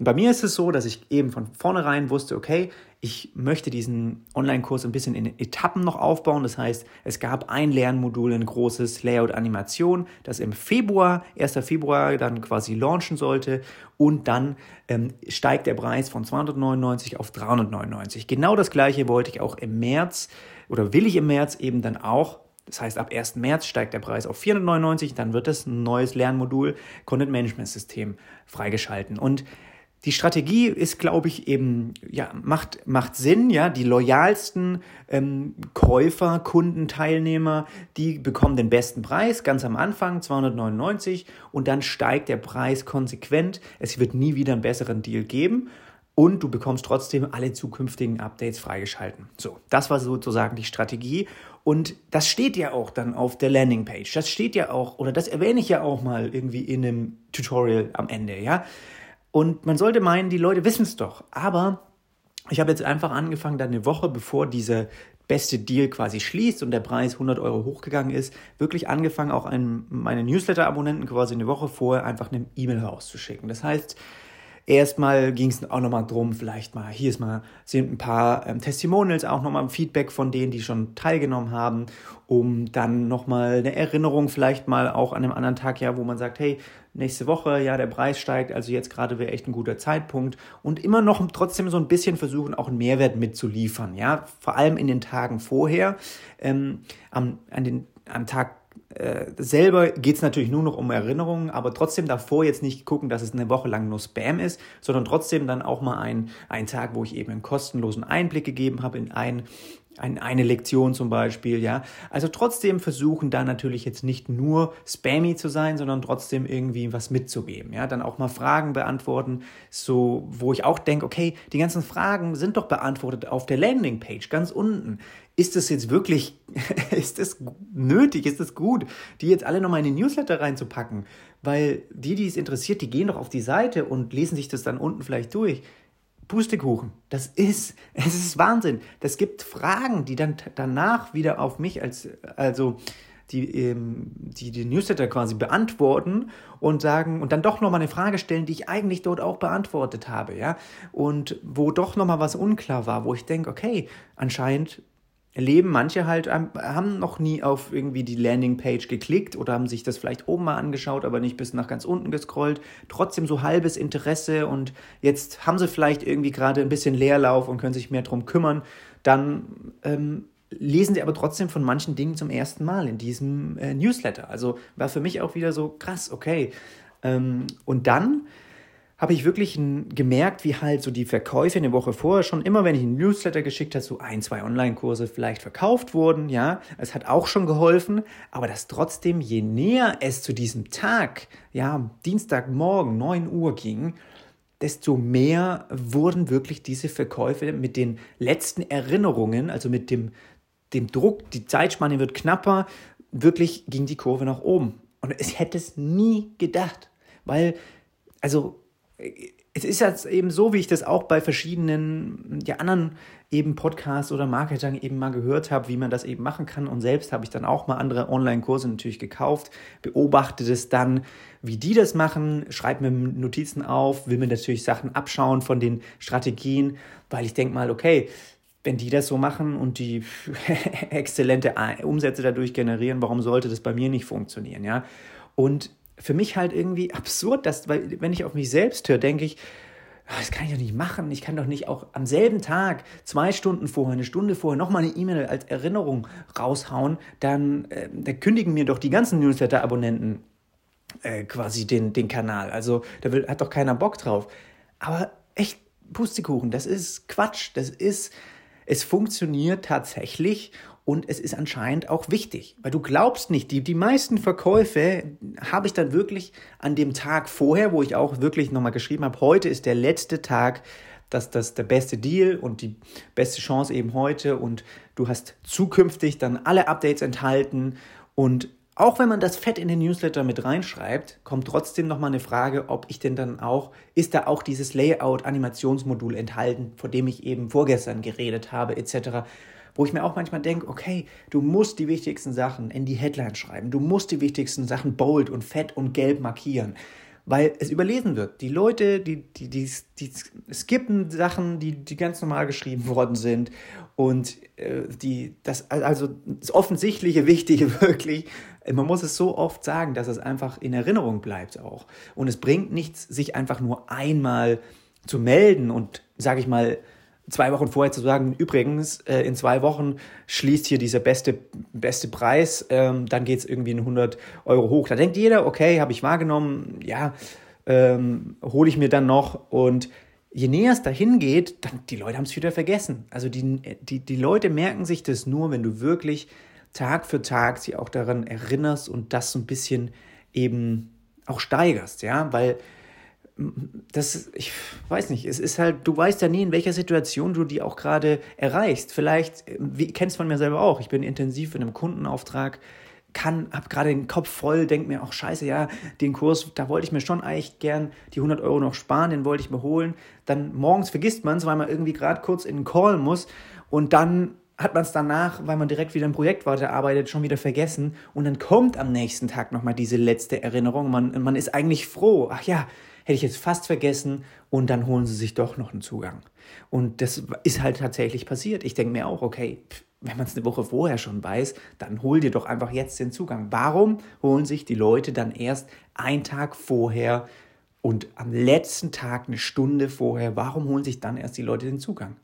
Und bei mir ist es so, dass ich eben von vornherein wusste, okay, ich möchte diesen Online-Kurs ein bisschen in Etappen noch aufbauen. Das heißt, es gab ein Lernmodul, ein großes Layout-Animation, das im Februar, 1. Februar dann quasi launchen sollte. Und dann ähm, steigt der Preis von 299 auf 399. Genau das gleiche wollte ich auch im März oder will ich im März eben dann auch das heißt, ab 1. März steigt der Preis auf 499, dann wird das ein neues Lernmodul Content Management System freigeschalten. Und die Strategie ist, glaube ich, eben, ja, macht, macht Sinn, ja. Die loyalsten ähm, Käufer, Kunden, Teilnehmer, die bekommen den besten Preis ganz am Anfang, 299, und dann steigt der Preis konsequent. Es wird nie wieder einen besseren Deal geben. Und du bekommst trotzdem alle zukünftigen Updates freigeschalten. So, das war sozusagen die Strategie. Und das steht ja auch dann auf der Landingpage. Das steht ja auch, oder das erwähne ich ja auch mal irgendwie in einem Tutorial am Ende, ja. Und man sollte meinen, die Leute wissen es doch. Aber ich habe jetzt einfach angefangen, dann eine Woche bevor dieser beste Deal quasi schließt und der Preis 100 Euro hochgegangen ist, wirklich angefangen, auch an meine Newsletter-Abonnenten quasi eine Woche vorher einfach eine E-Mail rauszuschicken. Das heißt, erstmal ging es auch nochmal drum, vielleicht mal, hier ist mal, sind ein paar ähm, Testimonials, auch nochmal Feedback von denen, die schon teilgenommen haben, um dann nochmal eine Erinnerung vielleicht mal auch an einem anderen Tag, ja, wo man sagt, hey, nächste Woche, ja, der Preis steigt, also jetzt gerade wäre echt ein guter Zeitpunkt. Und immer noch trotzdem so ein bisschen versuchen, auch einen Mehrwert mitzuliefern, ja, vor allem in den Tagen vorher, ähm, am, an den, am Tag äh, selber geht es natürlich nur noch um Erinnerungen, aber trotzdem davor jetzt nicht gucken, dass es eine Woche lang nur Spam ist, sondern trotzdem dann auch mal ein, ein Tag, wo ich eben einen kostenlosen Einblick gegeben habe in ein ein, eine Lektion zum Beispiel, ja. Also trotzdem versuchen da natürlich jetzt nicht nur spammy zu sein, sondern trotzdem irgendwie was mitzugeben, ja. Dann auch mal Fragen beantworten, so, wo ich auch denke, okay, die ganzen Fragen sind doch beantwortet auf der Landingpage, ganz unten. Ist das jetzt wirklich, ist das nötig, ist das gut, die jetzt alle nochmal in den Newsletter reinzupacken? Weil die, die es interessiert, die gehen doch auf die Seite und lesen sich das dann unten vielleicht durch. Pustekuchen. Das ist, es ist Wahnsinn. Das gibt Fragen, die dann danach wieder auf mich als, also, die, ähm, die Newsletter quasi beantworten und sagen und dann doch nochmal eine Frage stellen, die ich eigentlich dort auch beantwortet habe, ja. Und wo doch nochmal was unklar war, wo ich denke, okay, anscheinend erleben manche halt, ähm, haben noch nie auf irgendwie die Landingpage geklickt oder haben sich das vielleicht oben mal angeschaut, aber nicht bis nach ganz unten gescrollt. Trotzdem so halbes Interesse und jetzt haben sie vielleicht irgendwie gerade ein bisschen Leerlauf und können sich mehr drum kümmern. Dann ähm, lesen sie aber trotzdem von manchen Dingen zum ersten Mal in diesem äh, Newsletter. Also war für mich auch wieder so krass, okay. Ähm, und dann habe ich wirklich gemerkt, wie halt so die Verkäufe eine Woche vorher schon immer, wenn ich einen Newsletter geschickt habe, so ein, zwei Online-Kurse vielleicht verkauft wurden, ja. Es hat auch schon geholfen, aber dass trotzdem, je näher es zu diesem Tag, ja, Dienstagmorgen, 9 Uhr ging, desto mehr wurden wirklich diese Verkäufe mit den letzten Erinnerungen, also mit dem, dem Druck, die Zeitspanne wird knapper, wirklich ging die Kurve nach oben. Und ich hätte es nie gedacht, weil, also es ist jetzt eben so, wie ich das auch bei verschiedenen ja, anderen eben Podcasts oder Marketern eben mal gehört habe, wie man das eben machen kann. Und selbst habe ich dann auch mal andere Online-Kurse natürlich gekauft, beobachte das dann, wie die das machen, schreibe mir Notizen auf, will mir natürlich Sachen abschauen von den Strategien, weil ich denke mal, okay, wenn die das so machen und die exzellente Umsätze dadurch generieren, warum sollte das bei mir nicht funktionieren, ja? Und für mich halt irgendwie absurd, dass, weil wenn ich auf mich selbst höre, denke ich, ah, das kann ich doch nicht machen. Ich kann doch nicht auch am selben Tag, zwei Stunden vorher, eine Stunde vorher, nochmal eine E-Mail als Erinnerung raushauen. Dann, äh, da kündigen mir doch die ganzen Newsletter-Abonnenten äh, quasi den, den Kanal. Also da will, hat doch keiner Bock drauf. Aber echt Pustekuchen, das ist Quatsch. Das ist, es funktioniert tatsächlich und es ist anscheinend auch wichtig, weil du glaubst nicht, die, die meisten Verkäufe habe ich dann wirklich an dem Tag vorher, wo ich auch wirklich nochmal geschrieben habe, heute ist der letzte Tag, dass das der beste Deal und die beste Chance eben heute. Und du hast zukünftig dann alle Updates enthalten. Und auch wenn man das fett in den Newsletter mit reinschreibt, kommt trotzdem nochmal eine Frage, ob ich denn dann auch, ist da auch dieses Layout-Animationsmodul enthalten, von dem ich eben vorgestern geredet habe, etc wo ich mir auch manchmal denke, okay, du musst die wichtigsten Sachen in die Headline schreiben, du musst die wichtigsten Sachen bold und fett und gelb markieren, weil es überlesen wird. Die Leute, die, die, die, die skippen Sachen, die, die ganz normal geschrieben worden sind und äh, die, das, also das Offensichtliche, Wichtige wirklich, man muss es so oft sagen, dass es einfach in Erinnerung bleibt auch. Und es bringt nichts, sich einfach nur einmal zu melden und, sage ich mal, zwei Wochen vorher zu sagen, übrigens, äh, in zwei Wochen schließt hier dieser beste, beste Preis, ähm, dann geht es irgendwie in 100 Euro hoch. Da denkt jeder, okay, habe ich wahrgenommen, ja, ähm, hole ich mir dann noch. Und je näher es dahin geht, dann die Leute haben es wieder vergessen. Also die, die, die Leute merken sich das nur, wenn du wirklich Tag für Tag sie auch daran erinnerst und das so ein bisschen eben auch steigerst, ja, weil das, ich weiß nicht, es ist halt, du weißt ja nie, in welcher Situation du die auch gerade erreichst. Vielleicht, wie kennst von mir selber auch, ich bin intensiv in einem Kundenauftrag, kann, hab gerade den Kopf voll, denk mir auch, scheiße, ja, den Kurs, da wollte ich mir schon eigentlich gern die 100 Euro noch sparen, den wollte ich mir holen. Dann morgens vergisst man es, weil man irgendwie gerade kurz in den Call muss und dann hat man es danach, weil man direkt wieder im Projekt weiterarbeitet, schon wieder vergessen und dann kommt am nächsten Tag nochmal diese letzte Erinnerung. Man, man ist eigentlich froh. Ach ja, hätte ich jetzt fast vergessen und dann holen sie sich doch noch einen Zugang. Und das ist halt tatsächlich passiert. Ich denke mir auch, okay, wenn man es eine Woche vorher schon weiß, dann hol dir doch einfach jetzt den Zugang. Warum holen sich die Leute dann erst einen Tag vorher und am letzten Tag eine Stunde vorher, warum holen sich dann erst die Leute den Zugang?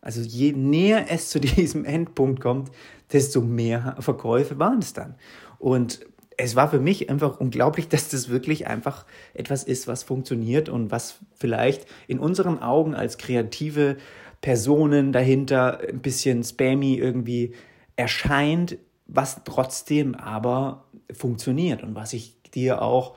Also je näher es zu diesem Endpunkt kommt, desto mehr Verkäufe waren es dann. Und es war für mich einfach unglaublich, dass das wirklich einfach etwas ist, was funktioniert und was vielleicht in unseren Augen als kreative Personen dahinter ein bisschen spammy irgendwie erscheint, was trotzdem aber funktioniert und was ich dir auch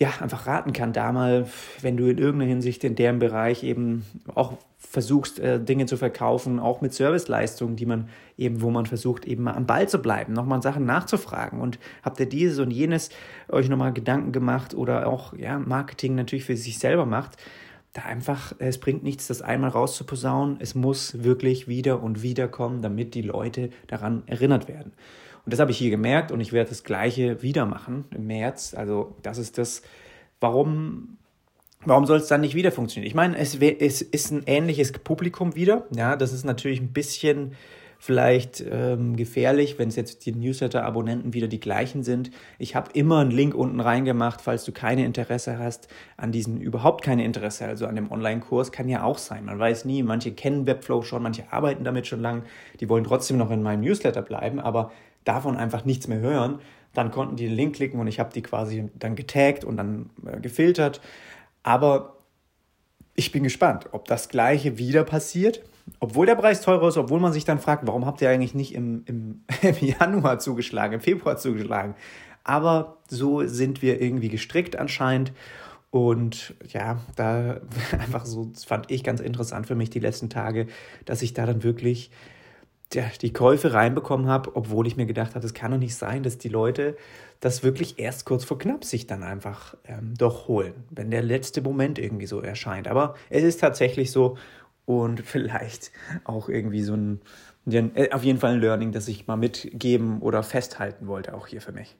ja, einfach raten kann, da mal, wenn du in irgendeiner Hinsicht in deren Bereich eben auch versuchst, äh, Dinge zu verkaufen, auch mit Serviceleistungen, die man eben, wo man versucht, eben mal am Ball zu bleiben, nochmal Sachen nachzufragen und habt ihr dieses und jenes euch nochmal Gedanken gemacht oder auch, ja, Marketing natürlich für sich selber macht, da einfach, es bringt nichts, das einmal rauszuposaunen, es muss wirklich wieder und wieder kommen, damit die Leute daran erinnert werden. Und das habe ich hier gemerkt und ich werde das Gleiche wieder machen im März. Also das ist das, warum, warum soll es dann nicht wieder funktionieren? Ich meine, es, es ist ein ähnliches Publikum wieder. Ja, das ist natürlich ein bisschen vielleicht ähm, gefährlich, wenn es jetzt die Newsletter-Abonnenten wieder die gleichen sind. Ich habe immer einen Link unten reingemacht, falls du keine Interesse hast an diesem, überhaupt keine Interesse, also an dem Online-Kurs, kann ja auch sein. Man weiß nie, manche kennen Webflow schon, manche arbeiten damit schon lang, die wollen trotzdem noch in meinem Newsletter bleiben, aber davon einfach nichts mehr hören, dann konnten die den Link klicken und ich habe die quasi dann getaggt und dann äh, gefiltert. Aber ich bin gespannt, ob das gleiche wieder passiert. Obwohl der Preis teurer ist, obwohl man sich dann fragt, warum habt ihr eigentlich nicht im, im, im Januar zugeschlagen, im Februar zugeschlagen. Aber so sind wir irgendwie gestrickt anscheinend. Und ja, da einfach so, fand ich ganz interessant für mich die letzten Tage, dass ich da dann wirklich die Käufe reinbekommen habe, obwohl ich mir gedacht habe, es kann doch nicht sein, dass die Leute das wirklich erst kurz vor knapp sich dann einfach ähm, doch holen, wenn der letzte Moment irgendwie so erscheint. Aber es ist tatsächlich so und vielleicht auch irgendwie so ein, auf jeden Fall ein Learning, das ich mal mitgeben oder festhalten wollte, auch hier für mich.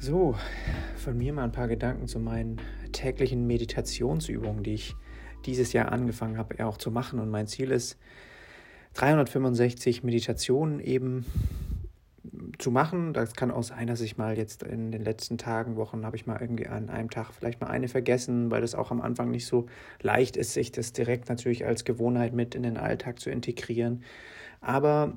So, von mir mal ein paar Gedanken zu meinen täglichen Meditationsübungen, die ich dieses Jahr angefangen habe, auch zu machen. Und mein Ziel ist, 365 Meditationen eben zu machen. Das kann auch sein, dass ich mal jetzt in den letzten Tagen, Wochen, habe ich mal irgendwie an einem Tag vielleicht mal eine vergessen, weil das auch am Anfang nicht so leicht ist, sich das direkt natürlich als Gewohnheit mit in den Alltag zu integrieren. Aber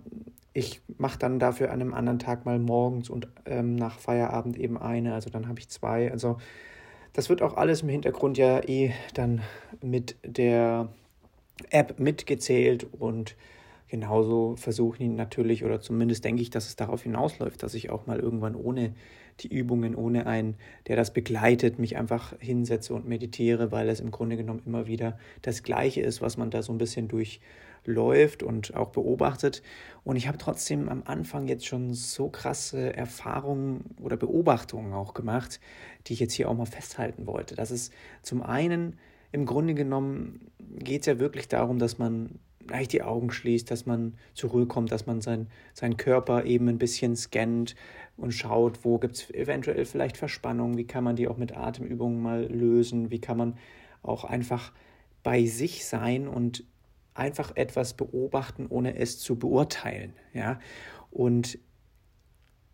ich mache dann dafür an einem anderen Tag mal morgens und ähm, nach Feierabend eben eine. Also dann habe ich zwei. Also das wird auch alles im Hintergrund ja eh dann mit der App mitgezählt und genauso versuche ich natürlich, oder zumindest denke ich, dass es darauf hinausläuft, dass ich auch mal irgendwann ohne die Übungen, ohne einen, der das begleitet, mich einfach hinsetze und meditiere, weil es im Grunde genommen immer wieder das Gleiche ist, was man da so ein bisschen durch läuft und auch beobachtet. Und ich habe trotzdem am Anfang jetzt schon so krasse Erfahrungen oder Beobachtungen auch gemacht, die ich jetzt hier auch mal festhalten wollte. Das ist zum einen im Grunde genommen geht es ja wirklich darum, dass man leicht die Augen schließt, dass man zur Ruhe kommt, dass man sein, seinen Körper eben ein bisschen scannt und schaut, wo gibt es eventuell vielleicht Verspannungen, wie kann man die auch mit Atemübungen mal lösen, wie kann man auch einfach bei sich sein und einfach etwas beobachten, ohne es zu beurteilen. Ja? Und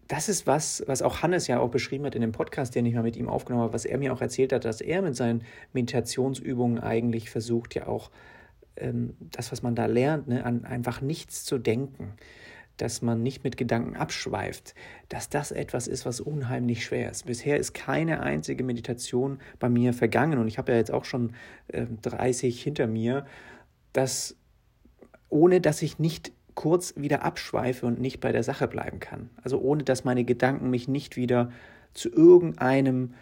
das ist was, was auch Hannes ja auch beschrieben hat in dem Podcast, den ich mal mit ihm aufgenommen habe, was er mir auch erzählt hat, dass er mit seinen Meditationsübungen eigentlich versucht, ja auch ähm, das, was man da lernt, ne, an einfach nichts zu denken, dass man nicht mit Gedanken abschweift, dass das etwas ist, was unheimlich schwer ist. Bisher ist keine einzige Meditation bei mir vergangen und ich habe ja jetzt auch schon äh, 30 hinter mir dass ohne dass ich nicht kurz wieder abschweife und nicht bei der Sache bleiben kann. Also ohne dass meine Gedanken mich nicht wieder zu irgendeinem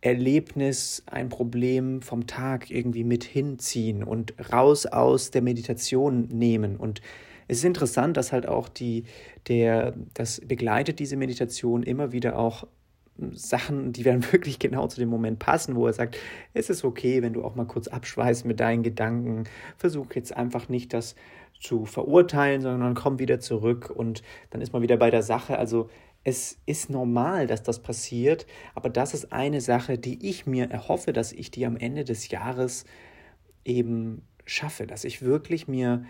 Erlebnis, ein Problem vom Tag irgendwie mit hinziehen und raus aus der Meditation nehmen. Und es ist interessant, dass halt auch die, der, das begleitet diese Meditation immer wieder auch Sachen, die dann wirklich genau zu dem Moment passen, wo er sagt, es ist okay, wenn du auch mal kurz abschweißt mit deinen Gedanken. Versuch jetzt einfach nicht das zu verurteilen, sondern komm wieder zurück und dann ist man wieder bei der Sache. Also es ist normal, dass das passiert, aber das ist eine Sache, die ich mir erhoffe, dass ich die am Ende des Jahres eben schaffe, dass ich wirklich mir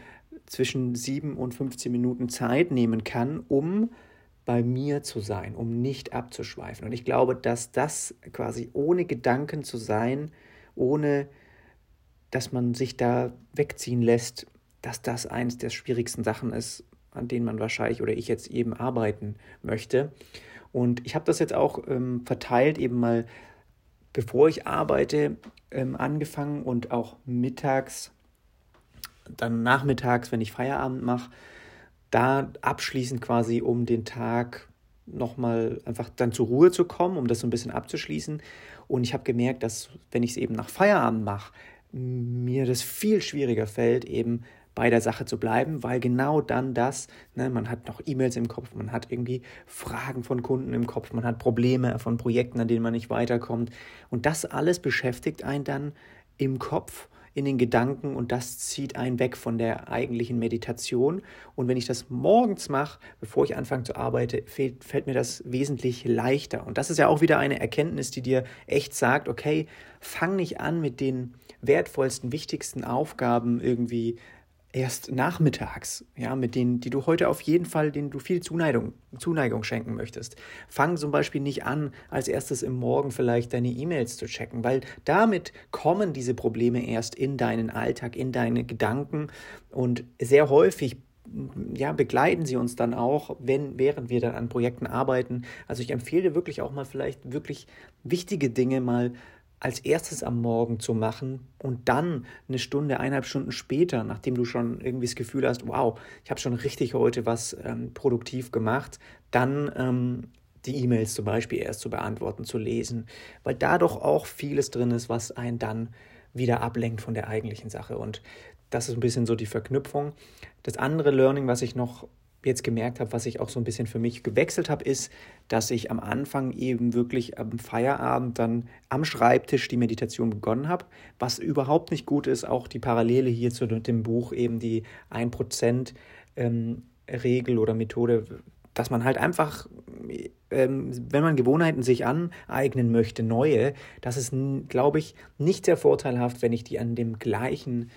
zwischen 7 und 15 Minuten Zeit nehmen kann, um bei mir zu sein, um nicht abzuschweifen. Und ich glaube, dass das quasi ohne Gedanken zu sein, ohne dass man sich da wegziehen lässt, dass das eines der schwierigsten Sachen ist, an denen man wahrscheinlich oder ich jetzt eben arbeiten möchte. Und ich habe das jetzt auch ähm, verteilt, eben mal bevor ich arbeite, ähm, angefangen und auch mittags, dann nachmittags, wenn ich Feierabend mache, da abschließend quasi, um den Tag nochmal einfach dann zur Ruhe zu kommen, um das so ein bisschen abzuschließen. Und ich habe gemerkt, dass wenn ich es eben nach Feierabend mache, mir das viel schwieriger fällt, eben bei der Sache zu bleiben, weil genau dann das, ne, man hat noch E-Mails im Kopf, man hat irgendwie Fragen von Kunden im Kopf, man hat Probleme von Projekten, an denen man nicht weiterkommt. Und das alles beschäftigt einen dann im Kopf in den Gedanken und das zieht einen weg von der eigentlichen Meditation. Und wenn ich das morgens mache, bevor ich anfange zu arbeiten, fällt, fällt mir das wesentlich leichter. Und das ist ja auch wieder eine Erkenntnis, die dir echt sagt, okay, fang nicht an mit den wertvollsten, wichtigsten Aufgaben irgendwie erst nachmittags, ja, mit denen, die du heute auf jeden Fall, denen du viel Zuneigung, Zuneigung schenken möchtest. Fang zum Beispiel nicht an, als erstes im Morgen vielleicht deine E-Mails zu checken, weil damit kommen diese Probleme erst in deinen Alltag, in deine Gedanken und sehr häufig ja, begleiten sie uns dann auch, wenn, während wir dann an Projekten arbeiten. Also ich empfehle wirklich auch mal vielleicht wirklich wichtige Dinge mal als erstes am Morgen zu machen und dann eine Stunde, eineinhalb Stunden später, nachdem du schon irgendwie das Gefühl hast, wow, ich habe schon richtig heute was ähm, produktiv gemacht, dann ähm, die E-Mails zum Beispiel erst zu beantworten, zu lesen, weil da doch auch vieles drin ist, was einen dann wieder ablenkt von der eigentlichen Sache. Und das ist ein bisschen so die Verknüpfung. Das andere Learning, was ich noch jetzt gemerkt habe, was ich auch so ein bisschen für mich gewechselt habe, ist, dass ich am Anfang eben wirklich am Feierabend dann am Schreibtisch die Meditation begonnen habe, was überhaupt nicht gut ist. Auch die Parallele hier zu dem Buch, eben die 1% ähm, oder Methode, dass man halt einfach, ähm, wenn man Gewohnheiten sich aneignen möchte, neue, das ist, glaube ich, nicht sehr vorteilhaft, wenn ich die an dem gleichen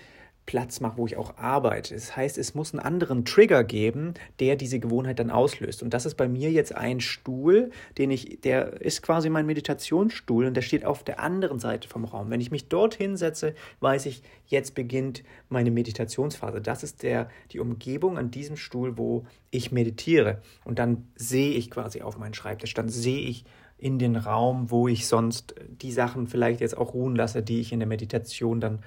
Platz mache, wo ich auch arbeite. Das heißt, es muss einen anderen Trigger geben, der diese Gewohnheit dann auslöst. Und das ist bei mir jetzt ein Stuhl, den ich, der ist quasi mein Meditationsstuhl und der steht auf der anderen Seite vom Raum. Wenn ich mich dort hinsetze, weiß ich, jetzt beginnt meine Meditationsphase. Das ist der, die Umgebung an diesem Stuhl, wo ich meditiere. Und dann sehe ich quasi auf meinen Schreibtisch, dann sehe ich in den Raum, wo ich sonst die Sachen vielleicht jetzt auch ruhen lasse, die ich in der Meditation dann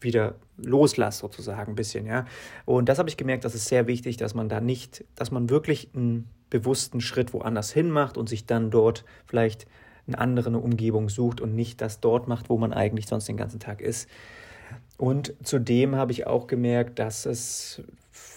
wieder loslasse, sozusagen ein bisschen, ja. Und das habe ich gemerkt, das ist sehr wichtig, dass man da nicht, dass man wirklich einen bewussten Schritt woanders hin macht und sich dann dort vielleicht eine andere Umgebung sucht und nicht das dort macht, wo man eigentlich sonst den ganzen Tag ist. Und zudem habe ich auch gemerkt, dass es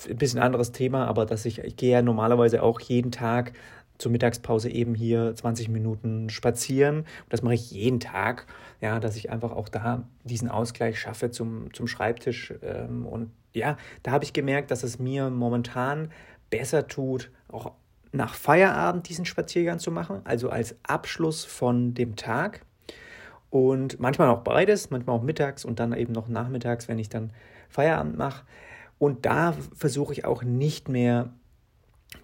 ein bisschen anderes Thema, aber dass ich, ich gehe ja normalerweise auch jeden Tag zur Mittagspause eben hier 20 Minuten spazieren. Das mache ich jeden Tag, ja, dass ich einfach auch da diesen Ausgleich schaffe zum, zum Schreibtisch. Ähm, und ja, da habe ich gemerkt, dass es mir momentan besser tut, auch nach Feierabend diesen Spaziergang zu machen, also als Abschluss von dem Tag. Und manchmal auch beides, manchmal auch mittags und dann eben noch nachmittags, wenn ich dann Feierabend mache. Und da versuche ich auch nicht mehr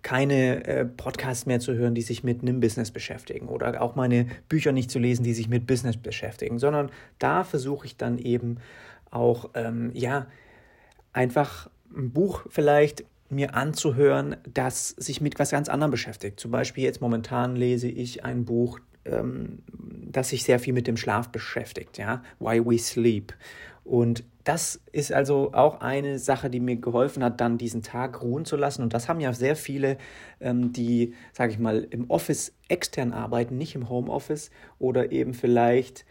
keine äh, Podcasts mehr zu hören, die sich mit einem Business beschäftigen oder auch meine Bücher nicht zu lesen, die sich mit Business beschäftigen, sondern da versuche ich dann eben auch, ähm, ja, einfach ein Buch vielleicht mir anzuhören, das sich mit was ganz anderem beschäftigt. Zum Beispiel jetzt momentan lese ich ein Buch, ähm, das sich sehr viel mit dem Schlaf beschäftigt, ja, Why We Sleep. Und das ist also auch eine Sache, die mir geholfen hat, dann diesen Tag ruhen zu lassen. Und das haben ja sehr viele, ähm, die, sage ich mal, im Office extern arbeiten, nicht im Homeoffice oder eben vielleicht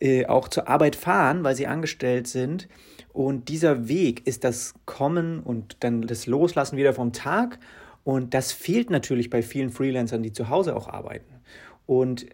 äh, auch zur Arbeit fahren, weil sie angestellt sind. Und dieser Weg ist das Kommen und dann das Loslassen wieder vom Tag. Und das fehlt natürlich bei vielen Freelancern, die zu Hause auch arbeiten. Und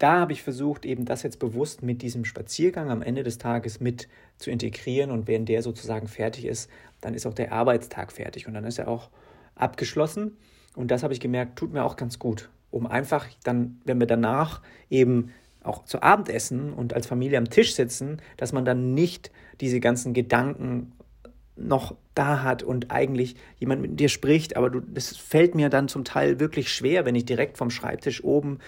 da habe ich versucht, eben das jetzt bewusst mit diesem Spaziergang am Ende des Tages mit zu integrieren. Und wenn der sozusagen fertig ist, dann ist auch der Arbeitstag fertig und dann ist er auch abgeschlossen. Und das habe ich gemerkt, tut mir auch ganz gut, um einfach dann, wenn wir danach eben auch zu Abendessen und als Familie am Tisch sitzen, dass man dann nicht diese ganzen Gedanken noch da hat und eigentlich jemand mit dir spricht, aber du, das fällt mir dann zum Teil wirklich schwer, wenn ich direkt vom Schreibtisch oben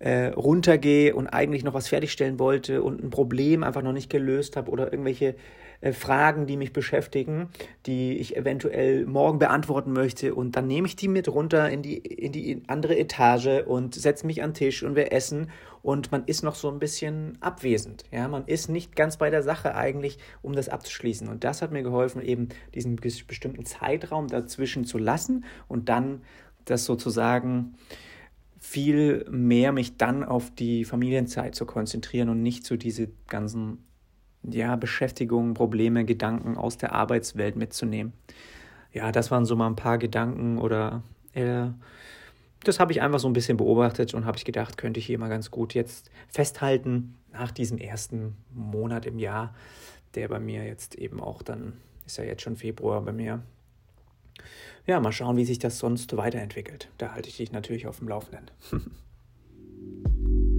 äh, runtergehe und eigentlich noch was fertigstellen wollte und ein Problem einfach noch nicht gelöst habe oder irgendwelche äh, Fragen, die mich beschäftigen, die ich eventuell morgen beantworten möchte. Und dann nehme ich die mit runter in die, in die andere Etage und setze mich an den Tisch und wir essen. Und man ist noch so ein bisschen abwesend. Ja, man ist nicht ganz bei der Sache eigentlich, um das abzuschließen. Und das hat mir geholfen, eben diesen bestimmten Zeitraum dazwischen zu lassen und dann das sozusagen viel mehr mich dann auf die Familienzeit zu konzentrieren und nicht so diese ganzen ja, Beschäftigungen, Probleme, Gedanken aus der Arbeitswelt mitzunehmen. Ja, das waren so mal ein paar Gedanken oder äh, das habe ich einfach so ein bisschen beobachtet und habe ich gedacht, könnte ich hier mal ganz gut jetzt festhalten nach diesem ersten Monat im Jahr, der bei mir jetzt eben auch dann, ist ja jetzt schon Februar bei mir ja, mal schauen, wie sich das sonst weiterentwickelt. Da halte ich dich natürlich auf dem Laufenden.